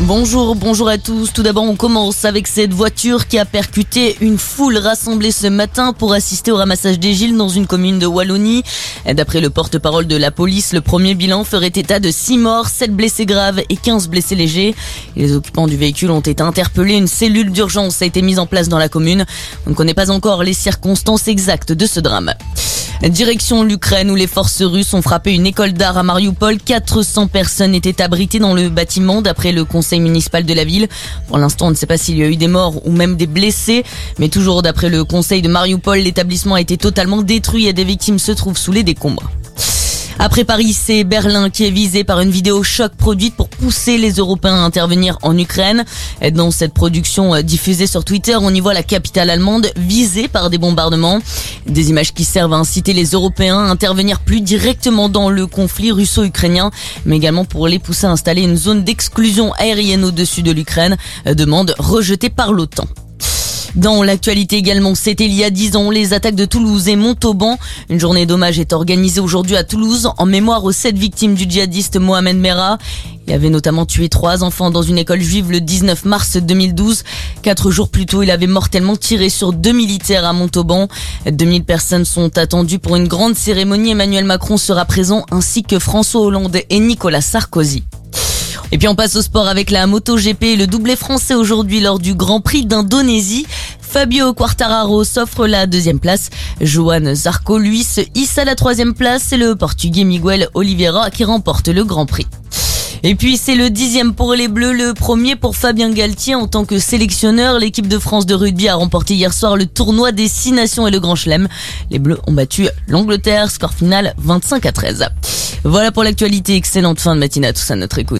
Bonjour, bonjour à tous. Tout d'abord, on commence avec cette voiture qui a percuté une foule rassemblée ce matin pour assister au ramassage des Gilles dans une commune de Wallonie. D'après le porte-parole de la police, le premier bilan ferait état de 6 morts, 7 blessés graves et 15 blessés légers. Les occupants du véhicule ont été interpellés. Une cellule d'urgence a été mise en place dans la commune. On ne connaît pas encore les circonstances exactes de ce drame. Direction l'Ukraine où les forces russes ont frappé une école d'art à Mariupol. 400 personnes étaient abritées dans le bâtiment d'après le conseil municipal de la ville. Pour l'instant, on ne sait pas s'il y a eu des morts ou même des blessés. Mais toujours d'après le conseil de Mariupol, l'établissement a été totalement détruit et des victimes se trouvent sous les décombres. Après Paris, c'est Berlin qui est visé par une vidéo choc produite pour pousser les Européens à intervenir en Ukraine. Dans cette production euh, diffusée sur Twitter, on y voit la capitale allemande visée par des bombardements. Des images qui servent à inciter les Européens à intervenir plus directement dans le conflit russo-ukrainien, mais également pour les pousser à installer une zone d'exclusion aérienne au-dessus de l'Ukraine, euh, demande rejetée par l'OTAN. Dans l'actualité également, c'était il y a 10 ans, les attaques de Toulouse et Montauban. Une journée d'hommage est organisée aujourd'hui à Toulouse en mémoire aux sept victimes du djihadiste Mohamed Merah. Il avait notamment tué trois enfants dans une école juive le 19 mars 2012. Quatre jours plus tôt, il avait mortellement tiré sur deux militaires à Montauban. 2000 personnes sont attendues pour une grande cérémonie. Emmanuel Macron sera présent ainsi que François Hollande et Nicolas Sarkozy. Et puis on passe au sport avec la MotoGP, le doublé français aujourd'hui lors du Grand Prix d'Indonésie. Fabio Quartararo s'offre la deuxième place. Johan Zarco, lui, se hisse à la troisième place. C'est le Portugais Miguel Oliveira qui remporte le Grand Prix. Et puis c'est le dixième pour les Bleus, le premier pour Fabien Galtier en tant que sélectionneur. L'équipe de France de rugby a remporté hier soir le tournoi des six nations et le Grand Chelem. Les Bleus ont battu l'Angleterre, score final 25 à 13. Voilà pour l'actualité, excellente fin de matinée à tous à notre écoute.